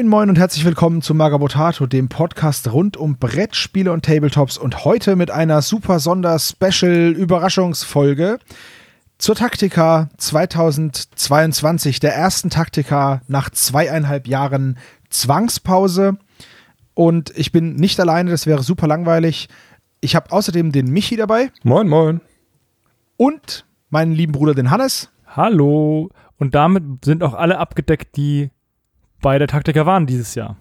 Moin Moin und herzlich willkommen zu Magabotato, dem Podcast rund um Brettspiele und Tabletops und heute mit einer super Sonder-Special-Überraschungsfolge zur Taktika 2022, der ersten Taktika nach zweieinhalb Jahren Zwangspause. Und ich bin nicht alleine, das wäre super langweilig. Ich habe außerdem den Michi dabei. Moin, moin. Und meinen lieben Bruder, den Hannes. Hallo. Und damit sind auch alle abgedeckt, die bei der Taktiker waren dieses Jahr.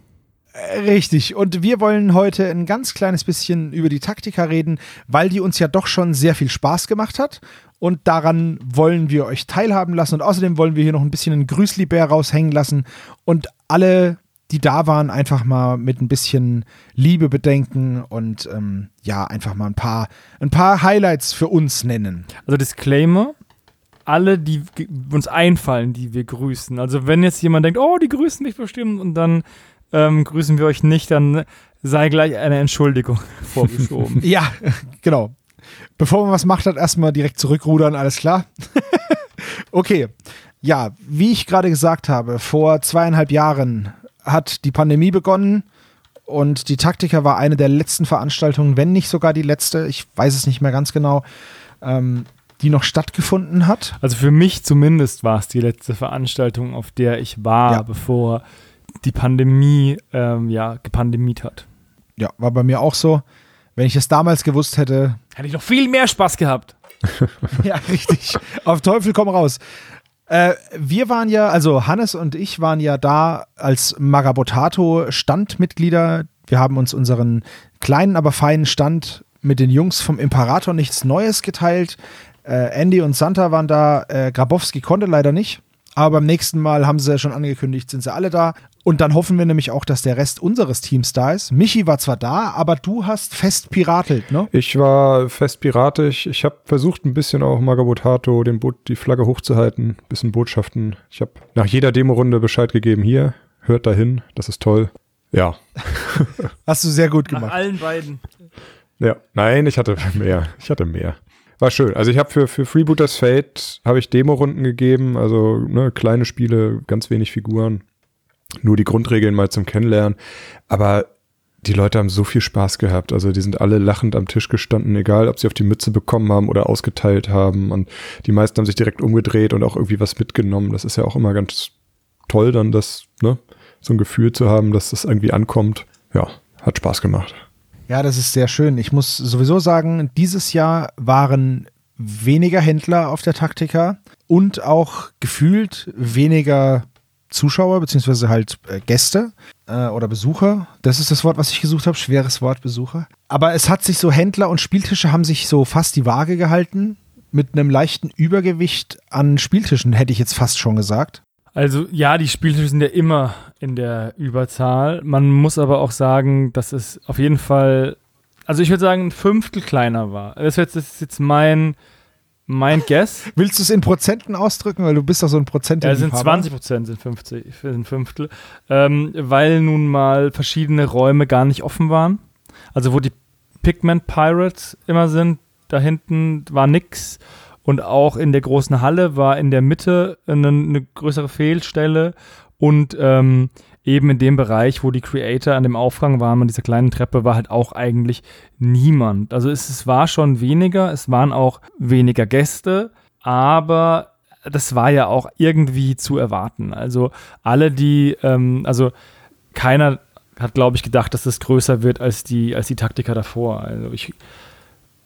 Äh, richtig. Und wir wollen heute ein ganz kleines bisschen über die Taktika reden, weil die uns ja doch schon sehr viel Spaß gemacht hat. Und daran wollen wir euch teilhaben lassen. Und außerdem wollen wir hier noch ein bisschen einen Grüßli-Bär raushängen lassen und alle, die da waren, einfach mal mit ein bisschen Liebe bedenken und ähm, ja, einfach mal ein paar, ein paar Highlights für uns nennen. Also Disclaimer, alle, die uns einfallen, die wir grüßen. Also wenn jetzt jemand denkt, oh, die grüßen mich bestimmt und dann ähm, grüßen wir euch nicht, dann sei gleich eine Entschuldigung vorgeschoben. ja, genau. Bevor man was macht, hat erstmal direkt zurückrudern, alles klar. okay. Ja, wie ich gerade gesagt habe, vor zweieinhalb Jahren hat die Pandemie begonnen und die Taktiker war eine der letzten Veranstaltungen, wenn nicht sogar die letzte, ich weiß es nicht mehr ganz genau, ähm, die noch stattgefunden hat. Also für mich zumindest war es die letzte Veranstaltung, auf der ich war, ja. bevor die Pandemie ähm, ja gepandemiert hat. Ja, war bei mir auch so. Wenn ich es damals gewusst hätte. Hätte ich noch viel mehr Spaß gehabt. ja, richtig. Auf Teufel komm raus. Äh, wir waren ja, also Hannes und ich waren ja da als Magabotato Standmitglieder. Wir haben uns unseren kleinen, aber feinen Stand mit den Jungs vom Imperator nichts Neues geteilt. Äh, Andy und Santa waren da. Äh, Grabowski konnte leider nicht. Aber beim nächsten Mal haben sie schon angekündigt, sind sie alle da. Und dann hoffen wir nämlich auch, dass der Rest unseres Teams da ist. Michi war zwar da, aber du hast fest piratelt, ne? Ich war fest piratisch. Ich habe versucht, ein bisschen auch Magabotato, den Boot, die Flagge hochzuhalten, ein bisschen Botschaften. Ich habe nach jeder Demo-Runde Bescheid gegeben. Hier, hört dahin, das ist toll. Ja. Hast du sehr gut gemacht. Nach allen beiden. Ja, nein, ich hatte mehr. Ich hatte mehr. War schön. Also ich habe für, für Freebooters Fate habe ich Demo-Runden gegeben, also ne, kleine Spiele, ganz wenig Figuren. Nur die Grundregeln mal zum Kennenlernen. Aber die Leute haben so viel Spaß gehabt. Also die sind alle lachend am Tisch gestanden, egal ob sie auf die Mütze bekommen haben oder ausgeteilt haben. Und die meisten haben sich direkt umgedreht und auch irgendwie was mitgenommen. Das ist ja auch immer ganz toll, dann das, ne, so ein Gefühl zu haben, dass das irgendwie ankommt. Ja, hat Spaß gemacht. Ja, das ist sehr schön. Ich muss sowieso sagen, dieses Jahr waren weniger Händler auf der Taktika und auch gefühlt weniger Zuschauer beziehungsweise halt äh, Gäste äh, oder Besucher. Das ist das Wort, was ich gesucht habe. Schweres Wort, Besucher. Aber es hat sich so Händler und Spieltische haben sich so fast die Waage gehalten mit einem leichten Übergewicht an Spieltischen, hätte ich jetzt fast schon gesagt. Also ja, die Spieltische sind ja immer in der Überzahl. Man muss aber auch sagen, dass es auf jeden Fall, also ich würde sagen, ein Fünftel kleiner war. Das ist jetzt, mein, mein Guess. Willst du es in Prozenten ausdrücken? Weil du bist doch so ein Prozent. Ja, sind 20 Prozent, sind 50, sind Fünftel. Ähm, weil nun mal verschiedene Räume gar nicht offen waren. Also wo die Pigment Pirates immer sind, da hinten war nix. Und auch in der großen Halle war in der Mitte eine, eine größere Fehlstelle. Und ähm, eben in dem Bereich, wo die Creator an dem Aufgang waren, an dieser kleinen Treppe, war halt auch eigentlich niemand. Also es, es war schon weniger, es waren auch weniger Gäste, aber das war ja auch irgendwie zu erwarten. Also alle, die, ähm, also keiner hat, glaube ich, gedacht, dass das größer wird als die, als die Taktiker davor. Also ich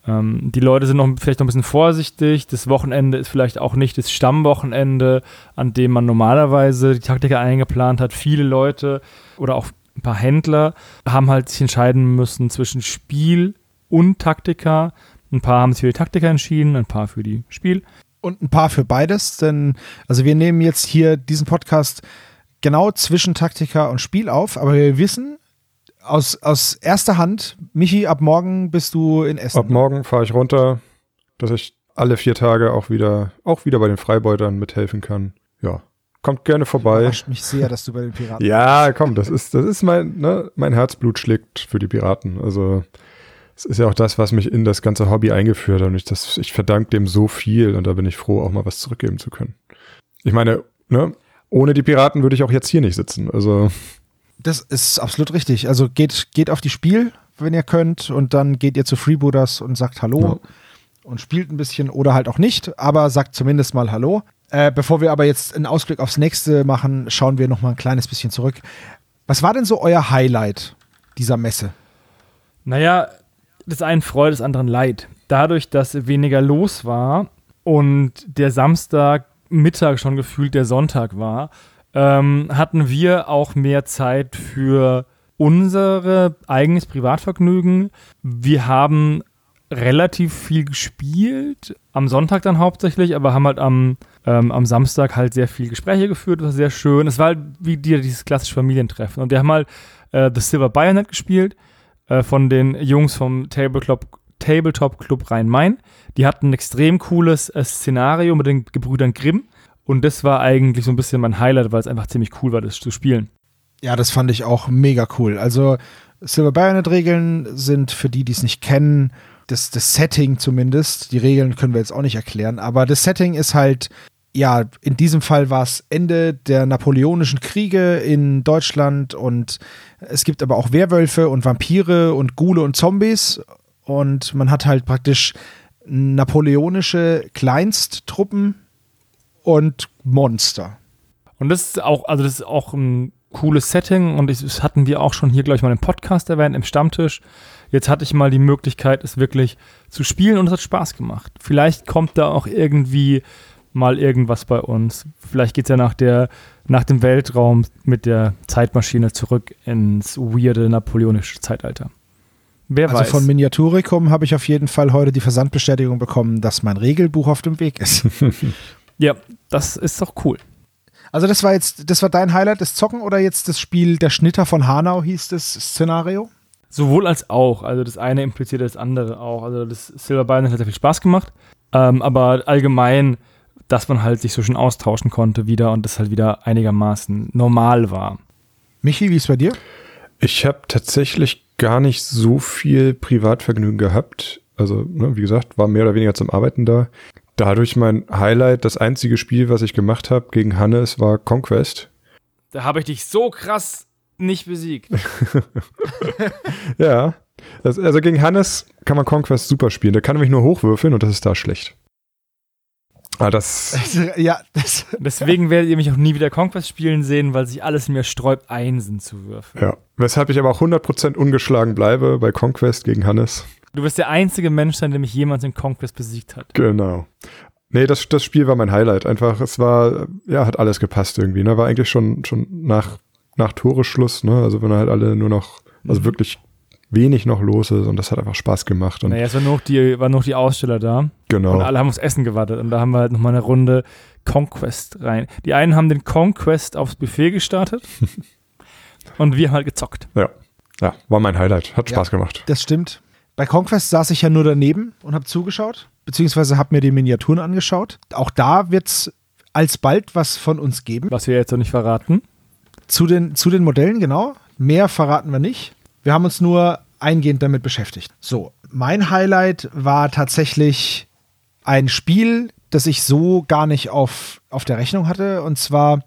ähm, die Leute sind noch vielleicht noch ein bisschen vorsichtig. Das Wochenende ist vielleicht auch nicht das Stammwochenende, an dem man normalerweise die Taktiker eingeplant hat. Viele Leute oder auch ein paar Händler haben halt sich entscheiden müssen zwischen Spiel und Taktika. Ein paar haben sich für die Taktika entschieden, ein paar für die Spiel. Und ein paar für beides, denn also wir nehmen jetzt hier diesen Podcast genau zwischen Taktika und Spiel auf, aber wir wissen, aus, aus erster Hand, Michi, ab morgen bist du in Essen. Ab morgen fahre ich runter, dass ich alle vier Tage auch wieder, auch wieder bei den Freibeutern mithelfen kann. Ja. Kommt gerne vorbei. Überrascht mich sehr, dass du bei den Piraten Ja, komm, das ist, das ist mein, ne, mein Herzblut schlägt für die Piraten. Also, es ist ja auch das, was mich in das ganze Hobby eingeführt hat. Und ich, das, ich verdanke dem so viel und da bin ich froh, auch mal was zurückgeben zu können. Ich meine, ne, ohne die Piraten würde ich auch jetzt hier nicht sitzen. Also, Das ist absolut richtig. Also geht, geht auf die Spiel, wenn ihr könnt, und dann geht ihr zu Freebooters und sagt Hallo Ja. und spielt ein bisschen oder halt auch nicht, aber sagt zumindest mal Hallo. Äh, bevor wir aber jetzt einen Ausblick aufs nächste machen, schauen wir noch mal ein kleines bisschen zurück. Was war denn so euer Highlight dieser Messe? Naja, des einen Freude, des anderen Leid. Dadurch, dass weniger los war und der Samstag Mittag schon gefühlt der Sonntag war, ähm, hatten wir auch mehr Zeit für unsere eigenes Privatvergnügen. Wir haben relativ viel gespielt, am Sonntag dann hauptsächlich, aber haben halt am, ähm, am Samstag halt sehr viel Gespräche geführt, war sehr schön. Es war halt wie dir dieses klassische Familientreffen. Und wir haben halt äh, The Silver Bayonet gespielt äh, von den Jungs vom Tabletop, Tabletop Club Rhein-Main. Die hatten ein extrem cooles äh, Szenario mit den Gebrüdern Grimm. Und das war eigentlich so ein bisschen mein Highlight, weil es einfach ziemlich cool war, das zu spielen. Ja, das fand ich auch mega cool. Also Silver Bayonet-Regeln sind für die, die es nicht kennen, das, das Setting zumindest. Die Regeln können wir jetzt auch nicht erklären, aber das Setting ist halt, ja, in diesem Fall war es Ende der napoleonischen Kriege in Deutschland und es gibt aber auch Werwölfe und Vampire und Ghule und Zombies und man hat halt praktisch napoleonische Kleinsttruppen und Monster. Und das ist auch, also das ist auch ein cooles Setting und das hatten wir auch schon hier, glaube ich, mal im Podcast erwähnt, im Stammtisch. Jetzt hatte ich mal die Möglichkeit, es wirklich zu spielen und es hat Spaß gemacht. Vielleicht kommt da auch irgendwie mal irgendwas bei uns. Vielleicht geht es ja nach, der, nach dem Weltraum mit der Zeitmaschine zurück ins weirde napoleonische Zeitalter. Wer Also weiß. von Miniaturicum habe ich auf jeden Fall heute die Versandbestätigung bekommen, dass mein Regelbuch auf dem Weg ist. ja, das ist doch cool. Also das war jetzt, das war dein Highlight, das Zocken oder jetzt das Spiel Der Schnitter von Hanau hieß das Szenario? Sowohl als auch. Also das eine impliziert das andere auch. Also das Silver Bayonet hat sehr viel Spaß gemacht. Ähm, aber allgemein, dass man halt sich so schön austauschen konnte wieder und das halt wieder einigermaßen normal war. Michi, wie ist bei dir? Ich habe tatsächlich gar nicht so viel Privatvergnügen gehabt. Also, ne, wie gesagt, war mehr oder weniger zum Arbeiten da. Dadurch mein Highlight, das einzige Spiel, was ich gemacht habe gegen Hannes, war Conquest. Da habe ich dich so krass nicht besiegt. Ja. Das, also gegen Hannes kann man Conquest super spielen. Der kann nämlich nur hochwürfeln und das ist da schlecht. Ah, das. ja, das, Deswegen werdet ihr mich auch nie wieder Conquest spielen sehen, weil sich alles in mir sträubt, Einsen zu würfeln. Ja. Weshalb ich aber auch 100% ungeschlagen bleibe bei Conquest gegen Hannes. Du wirst der einzige Mensch sein, der mich jemals in Conquest besiegt hat. Genau. Nee, das, das Spiel war mein Highlight. Einfach, es war, ja, hat alles gepasst irgendwie. Ne? War eigentlich schon, schon nach, nach Toreschluss, ne? Also wenn halt alle nur noch, also Mhm. wirklich wenig noch los ist und das hat einfach Spaß gemacht. Und Naja, es waren nur noch die, waren nur noch die Aussteller da. genau. Und alle haben aufs Essen gewartet. Und da haben wir halt nochmal eine Runde Conquest rein. Die einen haben den Conquest aufs Buffet gestartet. und wir haben halt gezockt. Ja. Ja, war mein Highlight. Hat Ja. Spaß gemacht. das stimmt. Bei Conquest saß ich ja nur daneben und habe zugeschaut, beziehungsweise habe mir die Miniaturen angeschaut. Auch da wird es alsbald was von uns geben. Was wir jetzt noch nicht verraten. Zu den, zu den Modellen, genau. Mehr verraten wir nicht. Wir haben uns nur eingehend damit beschäftigt. So, mein Highlight war tatsächlich ein Spiel, das ich so gar nicht auf, auf der Rechnung hatte. Und zwar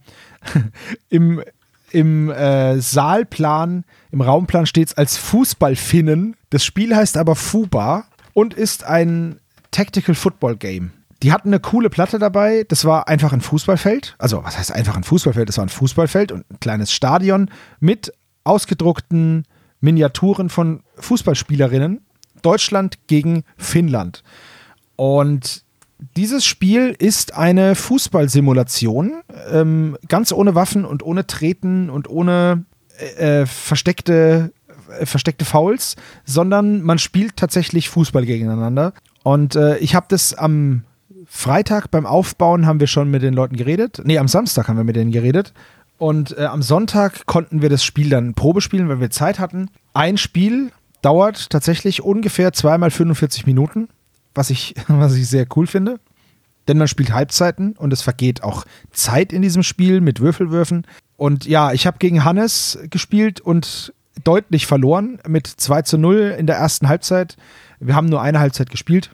im, im äh, Saalplan, im Raumplan steht es als Fußballfinnen. Das Spiel heißt aber Fuba und ist ein Tactical Football Game. Die hatten eine coole Platte dabei. Das war einfach ein Fußballfeld. Also, was heißt einfach ein Fußballfeld? Das war ein Fußballfeld und ein kleines Stadion mit ausgedruckten Miniaturen von Fußballspielerinnen. Deutschland gegen Finnland. Und dieses Spiel ist eine Fußballsimulation, ähm, ganz ohne Waffen und ohne Treten und ohne äh, äh, versteckte, versteckte Fouls, sondern man spielt tatsächlich Fußball gegeneinander. Und äh, ich habe das am Freitag beim Aufbauen haben wir schon mit den Leuten geredet. Nee, am Samstag haben wir mit denen geredet. Und äh, am Sonntag konnten wir das Spiel dann Probe spielen, weil wir Zeit hatten. Ein Spiel dauert tatsächlich ungefähr zweimal 45 Minuten, was ich, was ich sehr cool finde. Denn man spielt Halbzeiten und es vergeht auch Zeit in diesem Spiel mit Würfelwürfen. Und ja, ich habe gegen Hannes gespielt und deutlich verloren mit 2 zu 0 in der ersten Halbzeit. Wir haben nur eine Halbzeit gespielt.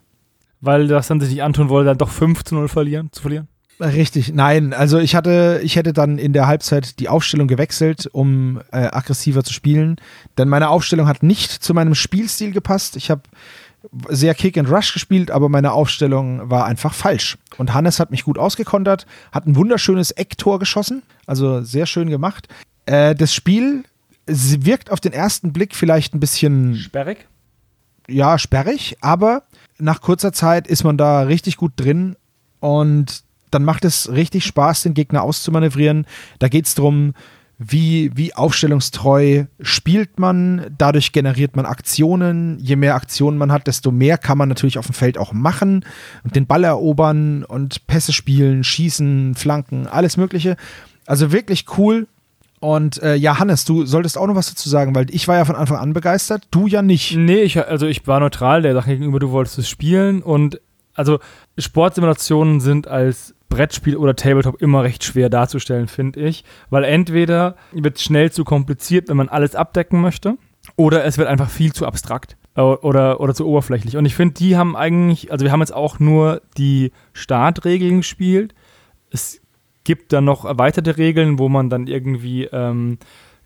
Weil das dann sich nicht antun wollte, dann doch 5 zu 0 verlieren, zu verlieren. Richtig, nein. Also ich hatte, ich hätte dann in der Halbzeit die Aufstellung gewechselt, um äh, aggressiver zu spielen. Denn meine Aufstellung hat nicht zu meinem Spielstil gepasst. Ich habe sehr Kick and Rush gespielt, aber meine Aufstellung war einfach falsch. Und Hannes hat mich gut ausgekontert, hat ein wunderschönes Ecktor geschossen, also sehr schön gemacht. Äh, das Spiel wirkt auf den ersten Blick vielleicht ein bisschen Sperrig? ja, sperrig, aber nach kurzer Zeit ist man da richtig gut drin und dann macht es richtig Spaß, den Gegner auszumanövrieren. Da geht es darum, wie, wie aufstellungstreu spielt man. Dadurch generiert man Aktionen. Je mehr Aktionen man hat, desto mehr kann man natürlich auf dem Feld auch machen und den Ball erobern und Pässe spielen, schießen, flanken, alles Mögliche. Also wirklich cool. Und äh, ja, Hannes, du solltest auch noch was dazu sagen, weil ich war ja von Anfang an begeistert, du ja nicht. Nee, ich, also ich war neutral der Sache gegenüber, du wolltest es spielen und also Sportsimulationen sind als Brettspiel oder Tabletop immer recht schwer darzustellen, finde ich. Weil entweder wird es schnell zu kompliziert, wenn man alles abdecken möchte, oder es wird einfach viel zu abstrakt oder, oder zu oberflächlich. Und ich finde, die haben eigentlich, also wir haben jetzt auch nur die Startregeln gespielt. Es gibt dann noch erweiterte Regeln, wo man dann irgendwie ähm,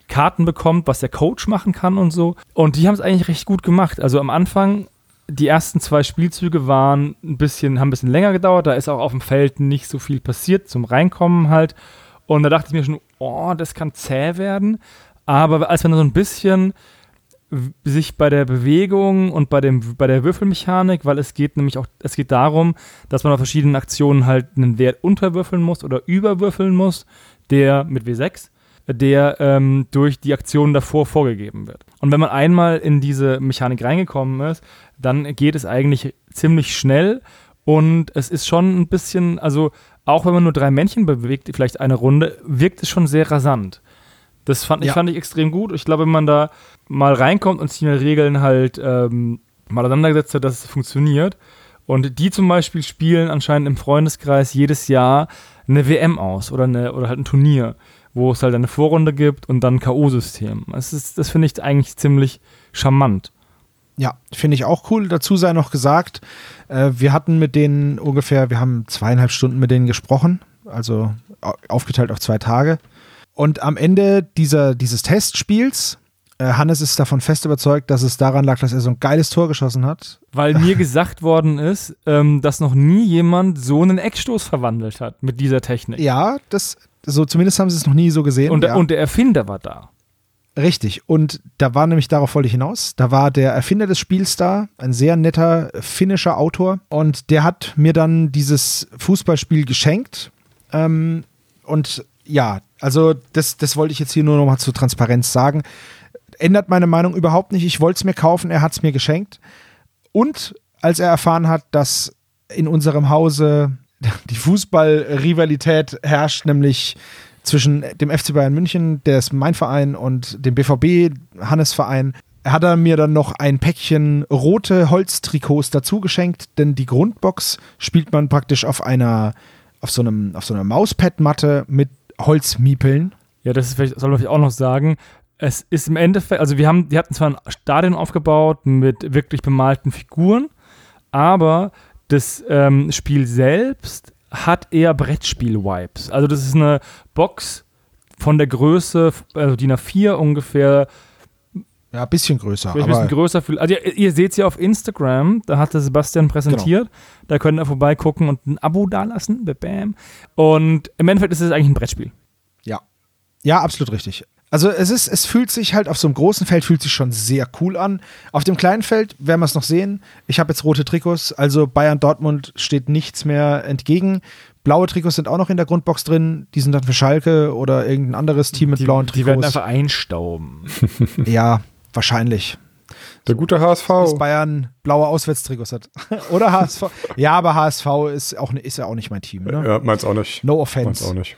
Karten bekommt, was der Coach machen kann und so. Und die haben es eigentlich recht gut gemacht. Also am Anfang die ersten zwei Spielzüge waren ein bisschen, haben ein bisschen länger gedauert. Da ist auch auf dem Feld nicht so viel passiert zum Reinkommen halt. Und da dachte ich mir schon, oh, das kann zäh werden. Aber als man so ein bisschen sich bei der Bewegung und bei, dem, bei der Würfelmechanik, weil es geht nämlich auch, es geht darum, dass man auf verschiedenen Aktionen halt einen Wert unterwürfeln muss oder überwürfeln muss, der mit W6 der ähm, durch die Aktionen davor vorgegeben wird. Und wenn man einmal in diese Mechanik reingekommen ist, dann geht es eigentlich ziemlich schnell und es ist schon ein bisschen, also auch wenn man nur drei Männchen bewegt, vielleicht eine Runde, wirkt es schon sehr rasant. Das fand ich, fand ich extrem gut. Ich glaube, wenn man da mal reinkommt und sich in den Regeln halt ähm, mal auseinandergesetzt hat, dass es funktioniert. Und die zum Beispiel spielen anscheinend im Freundeskreis jedes Jahr eine WM aus oder, eine, oder halt ein Turnier wo es halt eine Vorrunde gibt und dann ein K.O.-System. Das, das finde ich eigentlich ziemlich charmant. Ja, finde ich auch cool. Dazu sei noch gesagt, äh, wir hatten mit denen ungefähr, wir haben zweieinhalb Stunden mit denen gesprochen, also aufgeteilt auf zwei Tage. Und am Ende dieser, dieses Testspiels, äh, Hannes ist davon fest überzeugt, dass es daran lag, dass er so ein geiles Tor geschossen hat. Weil mir gesagt worden ist, ähm, dass noch nie jemand so einen Eckstoß verwandelt hat mit dieser Technik. Ja, das, so zumindest haben sie es noch nie so gesehen. Und, ja. und der Erfinder war da. Richtig. Und da war nämlich, darauf wollte ich hinaus, da war der Erfinder des Spiels da, ein sehr netter finnischer Autor. Und der hat mir dann dieses Fußballspiel geschenkt. Ähm, und ja, also das, das wollte ich jetzt hier nur noch mal zur Transparenz sagen. Ändert meine Meinung überhaupt nicht. Ich wollte es mir kaufen, er hat es mir geschenkt. Und als er erfahren hat, dass in unserem Hause die Fußballrivalität herrscht, nämlich zwischen dem FC Bayern München, der ist mein Verein, und dem BVB, Hannes Verein, hat er mir dann noch ein Päckchen rote Holztrikots dazu geschenkt, denn die Grundbox spielt man praktisch auf einer, auf so einem, auf so einer Mauspad-Matte mit Holzmiepeln. Ja, das ist vielleicht, soll ich auch noch sagen. Es ist im Endeffekt, also wir haben, die hatten zwar ein Stadion aufgebaut mit wirklich bemalten Figuren, aber das ähm, Spiel selbst hat eher Brettspiel-Vibes. Also das ist eine Box von der Größe, also DIN A4 ungefähr. Ja, ein bisschen größer. Ein bisschen größer. Also ihr, ihr seht sie auf Instagram, da hat der Sebastian präsentiert. Genau. Da könnt ihr vorbeigucken und ein Abo dalassen. Bam. Und im Endeffekt ist es eigentlich ein Brettspiel. Ja. Ja, absolut richtig. Also es ist, es fühlt sich halt auf so einem großen Feld fühlt sich schon sehr cool an. Auf dem kleinen Feld werden wir es noch sehen. Ich habe jetzt rote Trikots, also Bayern Dortmund steht nichts mehr entgegen. Blaue Trikots sind auch noch in der Grundbox drin. Die sind dann für Schalke oder irgendein anderes Team mit die, blauen Trikots. Die werden einfach einstauben. ja, wahrscheinlich. Der gute HSV. Dass Bayern blaue Auswärtstrikots hat. Oder HSV. Ja, aber HSV ist, auch, ist ja auch nicht mein Team. Ne? Ja, meins auch nicht. No offense. Meins auch nicht.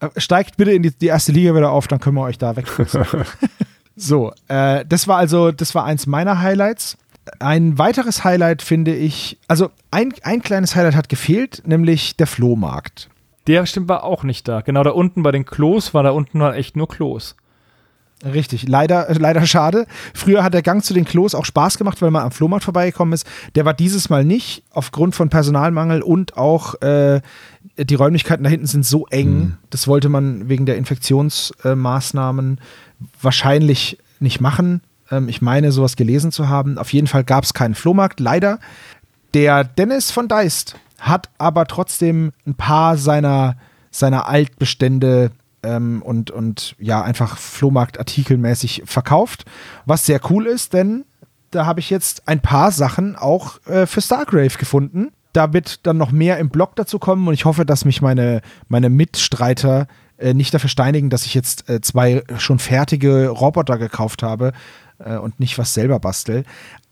Äh, steigt bitte in die, die, erste Liga wieder auf, dann können wir euch da weg. so, äh, das war also, das war eins meiner Highlights. Ein weiteres Highlight finde ich, also ein, ein kleines Highlight hat gefehlt, nämlich der Flohmarkt. Der stimmt war auch nicht da. Genau da unten bei den Klos war da unten war echt nur Klos. Richtig, leider, leider schade. Früher hat der Gang zu den Klos auch Spaß gemacht, weil man am Flohmarkt vorbeigekommen ist. Der war dieses Mal nicht, aufgrund von Personalmangel und auch äh, die Räumlichkeiten da hinten sind so eng. Mhm. Das wollte man wegen der Infektionsmaßnahmen äh, wahrscheinlich nicht machen. Ähm, ich meine, sowas gelesen zu haben. Auf jeden Fall gab es keinen Flohmarkt, leider. Der Dennis von Deist hat aber trotzdem ein paar seiner, seiner Altbestände ähm, und, und ja, einfach Flohmarktartikelmäßig verkauft. Was sehr cool ist, denn da habe ich jetzt ein paar Sachen auch äh, für Stargrave gefunden. Da wird dann noch mehr im Blog dazu kommen und ich hoffe, dass mich meine, meine Mitstreiter äh, nicht dafür steinigen, dass ich jetzt äh, zwei schon fertige Roboter gekauft habe äh, und nicht was selber bastel.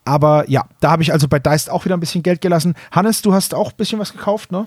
Aber ja, da habe ich also bei Deist auch wieder ein bisschen Geld gelassen. Hannes, du hast auch ein bisschen was gekauft, ne?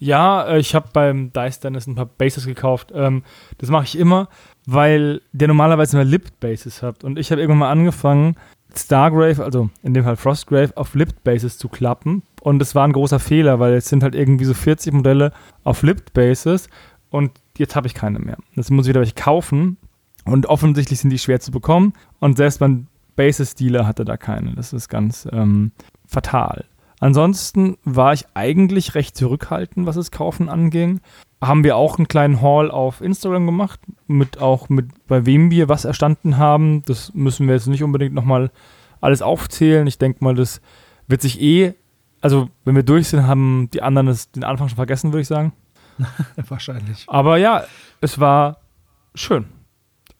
Ja, äh, ich habe beim Dice Dennis ein paar Bases gekauft. Ähm, das mache ich immer, weil der normalerweise nur Lipped Bases hat. Und ich habe irgendwann mal angefangen, Stargrave, also in dem Fall Frostgrave, auf Lipped Bases zu klappen. Und das war ein großer Fehler, weil jetzt sind halt irgendwie so 40 Modelle auf Lipped Bases und jetzt habe ich keine mehr. Jetzt muss ich wieder welche kaufen. Und offensichtlich sind die schwer zu bekommen. Und selbst mein Bases-Dealer hatte da keine. Das ist ganz ähm, fatal. Ansonsten war ich eigentlich recht zurückhaltend, was das Kaufen anging. Haben wir auch einen kleinen Haul auf Instagram gemacht, mit auch mit bei wem wir was erstanden haben. Das müssen wir jetzt nicht unbedingt nochmal alles aufzählen. Ich denke mal, das wird sich eh, also wenn wir durch sind, haben die anderen das, den Anfang schon vergessen, würde ich sagen. Wahrscheinlich. Aber ja, es war schön.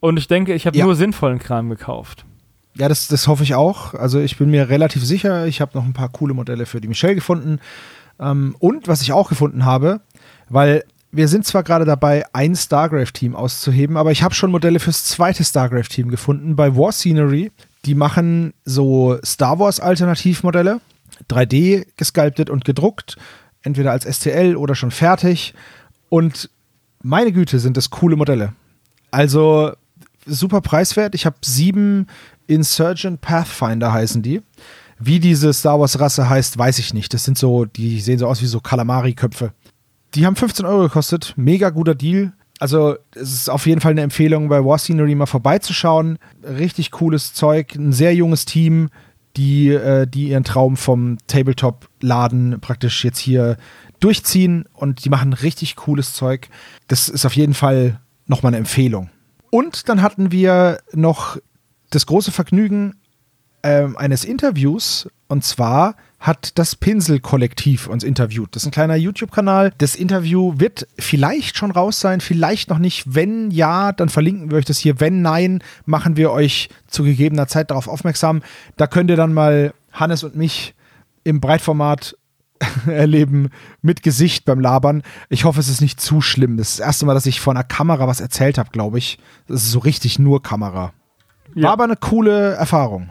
Und ich denke, ich habe ja. nur sinnvollen Kram gekauft. Ja, das, das hoffe ich auch. Also ich bin mir relativ sicher, ich habe noch ein paar coole Modelle für die Michelle gefunden. Ähm, und was ich auch gefunden habe, weil wir sind zwar gerade dabei, ein Stargrave-Team auszuheben, aber ich habe schon Modelle fürs zweite Stargrave-Team gefunden bei War Scenery. Die machen so Star Wars-Alternativmodelle, 3D gesculptet und gedruckt, entweder als STL oder schon fertig. Und meine Güte, sind das coole Modelle. Also super preiswert. Ich habe sieben Insurgent Pathfinder heißen die. Wie diese Star Wars-Rasse heißt, weiß ich nicht. Das sind so, die sehen so aus wie so Kalamari-Köpfe. Die haben 15 Euro gekostet. Mega guter Deal. Also, es ist auf jeden Fall eine Empfehlung, bei War Scenery mal vorbeizuschauen. Richtig cooles Zeug. Ein sehr junges Team, die, äh, die ihren Traum vom Tabletop-Laden praktisch jetzt hier durchziehen und die machen richtig cooles Zeug. Das ist auf jeden Fall nochmal eine Empfehlung. Und dann hatten wir noch das große Vergnügen ähm, eines Interviews. Und zwar hat das Pinsel-Kollektiv uns interviewt. Das ist ein kleiner YouTube-Kanal. Das Interview wird vielleicht schon raus sein, vielleicht noch nicht. Wenn ja, dann verlinken wir euch das hier. Wenn nein, machen wir euch zu gegebener Zeit darauf aufmerksam. Da könnt ihr dann mal Hannes und mich im Breitformat erleben mit Gesicht beim Labern. Ich hoffe, es ist nicht zu schlimm. Das ist das erste Mal, dass ich vor einer Kamera was erzählt habe, glaube ich. Das ist so richtig nur Kamera. War ja. aber eine coole Erfahrung.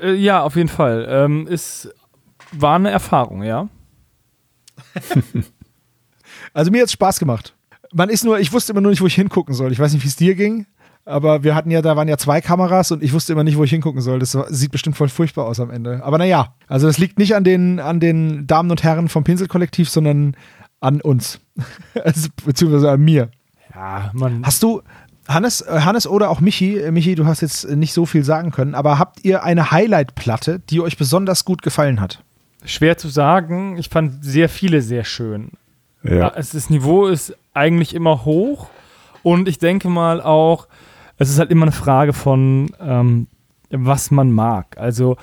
Äh, ja, auf jeden Fall. Ähm, es war eine Erfahrung, ja. also mir hat es Spaß gemacht. Man ist nur, ich wusste immer nur nicht, wo ich hingucken soll. Ich weiß nicht, wie es dir ging, aber wir hatten ja, da waren ja zwei Kameras und ich wusste immer nicht, wo ich hingucken soll. Das sieht bestimmt voll furchtbar aus am Ende. Aber naja, also das liegt nicht an den, an den Damen und Herren vom Pinselkollektiv, sondern an uns. also, beziehungsweise an mir. Ja, man. Hast du, Hannes, äh, Hannes oder auch Michi, äh, Michi, du hast jetzt nicht so viel sagen können, aber habt ihr eine Highlight-Platte, die euch besonders gut gefallen hat? Schwer zu sagen. Ich fand sehr viele sehr schön. Ja. Das Niveau ist eigentlich immer hoch und ich denke mal auch, es ist halt immer eine Frage von, ähm, was man mag. Also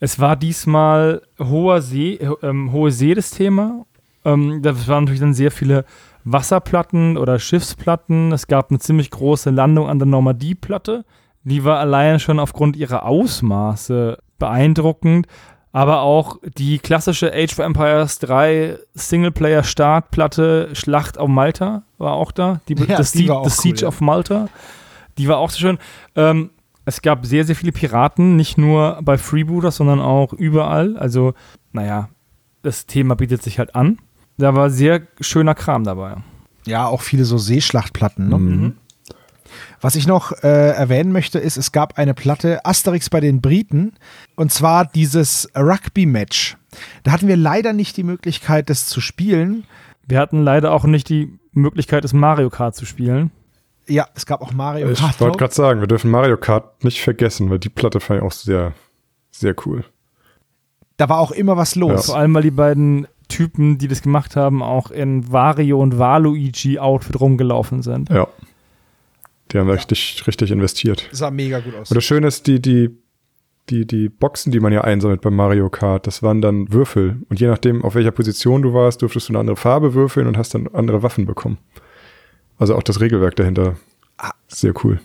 es war diesmal hoher See, äh, ähm, hohe See das Thema. Ähm, da waren natürlich dann sehr viele Wasserplatten oder Schiffsplatten. Es gab eine ziemlich große Landung an der Normandie-Platte. Die war allein schon aufgrund ihrer Ausmaße beeindruckend. Aber auch die klassische Age of Empires 3 Singleplayer-Startplatte Schlacht auf Malta war auch da. Die, ja, das, die Sie, das Siege ja. of Malta. Die war auch so schön. Ähm, es gab sehr, sehr viele Piraten, nicht nur bei Freebooters, sondern auch überall. Also, naja, das Thema bietet sich halt an. Da war sehr schöner Kram dabei. Ja, auch viele so Seeschlachtplatten. Ne? Mhm. Was ich noch äh, erwähnen möchte, ist, es gab eine Platte Asterix bei den Briten und zwar dieses Rugby-Match. Da hatten wir leider nicht die Möglichkeit, das zu spielen. Wir hatten leider auch nicht die Möglichkeit, das Mario Kart zu spielen. Ja, es gab auch Mario Ich Kart. wollte gerade sagen, wir dürfen Mario Kart nicht vergessen, weil die Platte fand ich auch sehr, sehr cool. Da war auch immer was los. Vor allem, weil die beiden Typen, die das gemacht haben, auch in Wario und Waluigi-Outfit rumgelaufen sind. Ja. Die haben richtig, richtig investiert. Sah mega gut aus. Und das Schöne ist, die, die, die, die Boxen, die man ja einsammelt beim Mario Kart, das waren dann Würfel. Und je nachdem, auf welcher Position du warst, durftest du eine andere Farbe würfeln und hast dann andere Waffen bekommen. Also auch das Regelwerk dahinter. Ah. Sehr cool.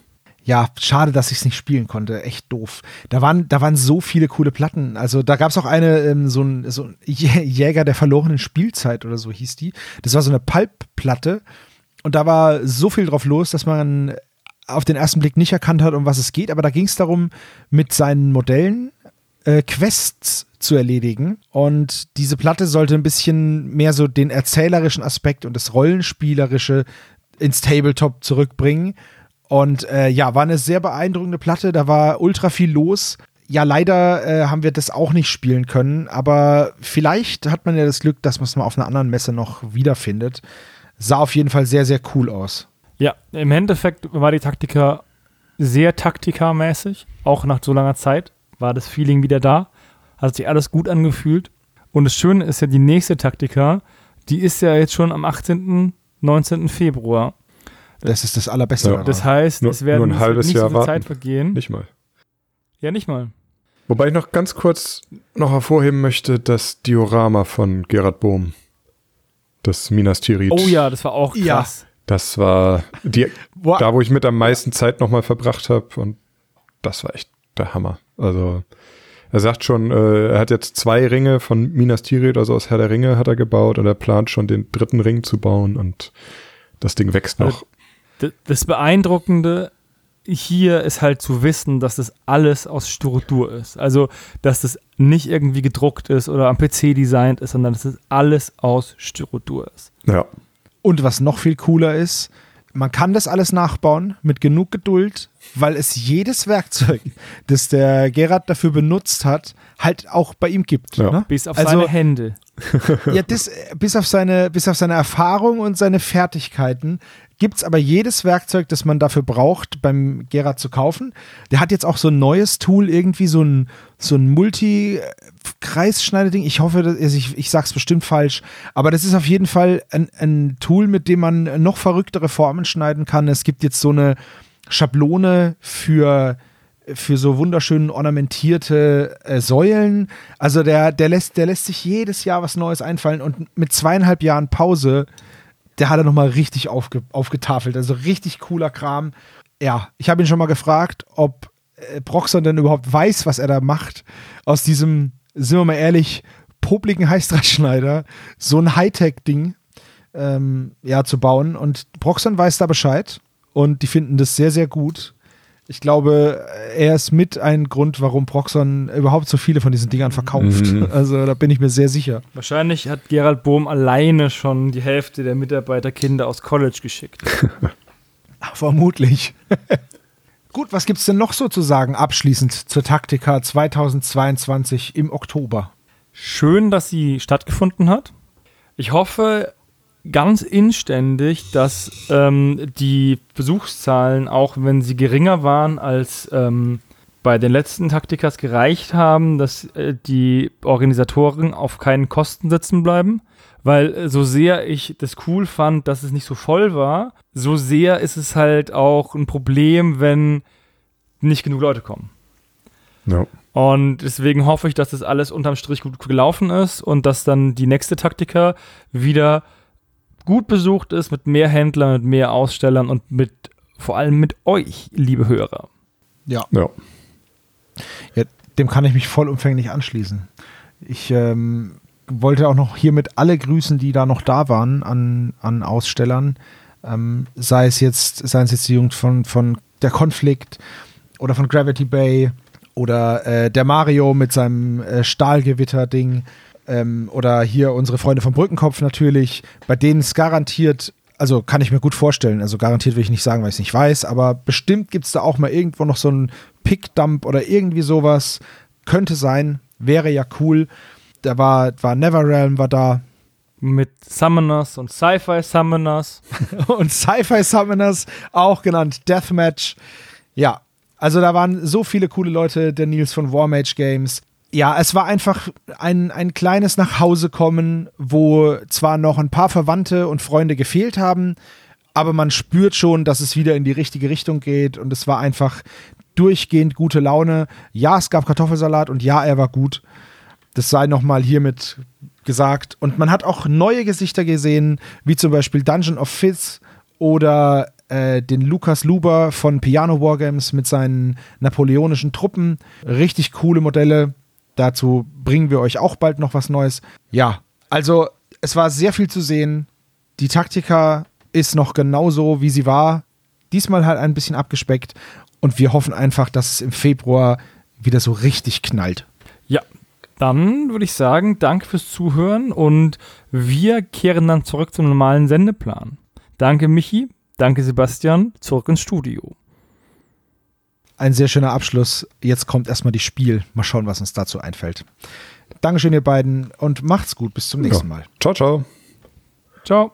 Ja, schade, dass ich es nicht spielen konnte. Echt doof. Da waren, da waren so viele coole Platten. Also da gab es auch eine, ähm, so ein, so ein Jä- Jäger der verlorenen Spielzeit oder so hieß die. Das war so eine Pulp-Platte. Und da war so viel drauf los, dass man auf den ersten Blick nicht erkannt hat, um was es geht. Aber da ging es darum, mit seinen Modellen äh, Quests zu erledigen. Und diese Platte sollte ein bisschen mehr so den erzählerischen Aspekt und das Rollenspielerische ins Tabletop zurückbringen. Und äh, ja, war eine sehr beeindruckende Platte. Da war ultra viel los. Ja, leider äh, haben wir das auch nicht spielen können, aber vielleicht hat man ja das Glück, dass man es mal auf einer anderen Messe noch wiederfindet. Sah auf jeden Fall sehr, sehr cool aus. Ja, im Endeffekt war die Taktika sehr Taktika-mäßig. Auch nach so langer Zeit war das Feeling wieder da. Hat sich alles gut angefühlt. Und das Schöne ist ja, die nächste Taktika, die ist ja jetzt schon am 18., 19. Februar. Das ist das Allerbeste. Ja. Das heißt, Nur- es werden nur ein nicht- halbes nicht Jahr so viel. Zeit vergehen. Nicht mal. Ja, nicht mal. Wobei ich noch ganz kurz noch hervorheben möchte, das Diorama von Gerhard Bohm. Das Minas Tirith. Oh ja, das war auch Ja. krass. Das war die, da, wo ich mit am meisten Zeit nochmal verbracht habe. Und das war echt der Hammer. Also, er sagt schon, äh, er hat jetzt zwei Ringe von Minas Tirith, also aus Herr der Ringe, hat er gebaut. Und er plant schon den dritten Ring zu bauen. Und das Ding wächst noch. D- Das Beeindruckende hier ist halt zu wissen, dass das alles aus Styrodur ist. Also, dass das nicht irgendwie gedruckt ist oder am PC designt ist, sondern dass das alles aus Styrodur ist. Ja. Und was noch viel cooler ist, man kann das alles nachbauen mit genug Geduld, weil es jedes Werkzeug, das der Gerhard dafür benutzt hat, halt auch bei ihm gibt. Ja. Ne? Bis auf Also- seine Hände. Ja, das, bis, auf seine, bis auf seine Erfahrung und seine Fertigkeiten gibt es aber jedes Werkzeug, das man dafür braucht, beim Gerhard zu kaufen. Der hat jetzt auch so ein neues Tool, irgendwie so ein, so ein Multi-Kreisschneideding. Ich hoffe, also ich, ich sage es bestimmt falsch, aber das ist auf jeden Fall ein, ein Tool, mit dem man noch verrücktere Formen schneiden kann. Es gibt jetzt so eine Schablone für für so wunderschön ornamentierte äh, Säulen. Also der, der, lässt, der lässt sich jedes Jahr was Neues einfallen und mit zweieinhalb Jahren Pause, der hat er nochmal richtig aufge, aufgetafelt. Also richtig cooler Kram. Ja, ich habe ihn schon mal gefragt, ob äh, Broxon denn überhaupt weiß, was er da macht. Aus diesem, sind wir mal ehrlich, popligen Heißdrahtschneider so ein Hightech-Ding ähm, ja, zu bauen. Und Broxon weiß da Bescheid und die finden das sehr, sehr gut. Ich glaube, er ist mit ein Grund, warum Proxon überhaupt so viele von diesen Dingern verkauft. Mhm. Also da bin ich mir sehr sicher. Wahrscheinlich hat Gerald Bohm alleine schon die Hälfte der Mitarbeiterkinder aus College geschickt. Ach, vermutlich. Gut, was gibt's denn noch so zu sagen abschließend zur Taktika 2022 im Oktober? Schön, dass sie stattgefunden hat. Ich hoffe ganz inständig, dass ähm, die Besuchszahlen, auch wenn sie geringer waren als ähm, bei den letzten Taktikas gereicht haben, dass äh, die Organisatoren auf keinen Kosten sitzen bleiben. Weil äh, so sehr ich das cool fand, dass es nicht so voll war, so sehr ist es halt auch ein Problem, wenn nicht genug Leute kommen. ja. Und deswegen hoffe ich, dass das alles unterm Strich gut gelaufen ist und dass dann die nächste Taktika wieder gut besucht ist mit mehr Händlern, mit mehr Ausstellern und mit vor allem mit euch, liebe Hörer. Ja. ja. Ja, dem kann ich mich vollumfänglich anschließen. Ich ähm, wollte auch noch hiermit alle grüßen, die da noch da waren an, an Ausstellern. Ähm, sei es jetzt, seien es jetzt die Jungs von, von der Konflikt oder von Gravity Bay oder äh, der Mario mit seinem äh, Stahlgewitter-Ding ähm, oder hier unsere Freunde vom Brückenkopf natürlich, bei denen es garantiert, also kann ich mir gut vorstellen, also garantiert will ich nicht sagen, weil ich es nicht weiß, aber bestimmt gibt es da auch mal irgendwo noch so einen Pickdump oder irgendwie sowas. Könnte sein, wäre ja cool. Da war, war Neverrealm war da. mit Summoners und Sci-Fi Summoners. und Sci-Fi Summoners, auch genannt Deathmatch. Ja, also da waren so viele coole Leute, der Nils von Warmage Games. Ja, es war einfach ein, ein kleines Nachhausekommen, wo zwar noch ein paar Verwandte und Freunde gefehlt haben, aber man spürt schon, dass es wieder in die richtige Richtung geht und es war einfach durchgehend gute Laune. Ja, es gab Kartoffelsalat und ja, er war gut. Das sei nochmal hiermit gesagt. Und man hat auch neue Gesichter gesehen, wie zum Beispiel Dungeon of Fizz oder äh, den Lukas Luber von Piano Wargames mit seinen napoleonischen Truppen. Richtig coole Modelle. Dazu bringen wir euch auch bald noch was Neues. Ja, also es war sehr viel zu sehen. Die Taktika ist noch genauso, wie sie war. Diesmal halt ein bisschen abgespeckt. Und wir hoffen einfach, dass es im Februar wieder so richtig knallt. Ja, dann würde ich sagen, danke fürs Zuhören und wir kehren dann zurück zum normalen Sendeplan. Danke, Michi. Danke, Sebastian. Zurück ins Studio. Ein sehr schöner Abschluss. Jetzt kommt erstmal die Spiel. Mal schauen, was uns dazu einfällt. Dankeschön, ihr beiden, und macht's gut. Bis zum nächsten Mal. Ciao, ciao. Ciao.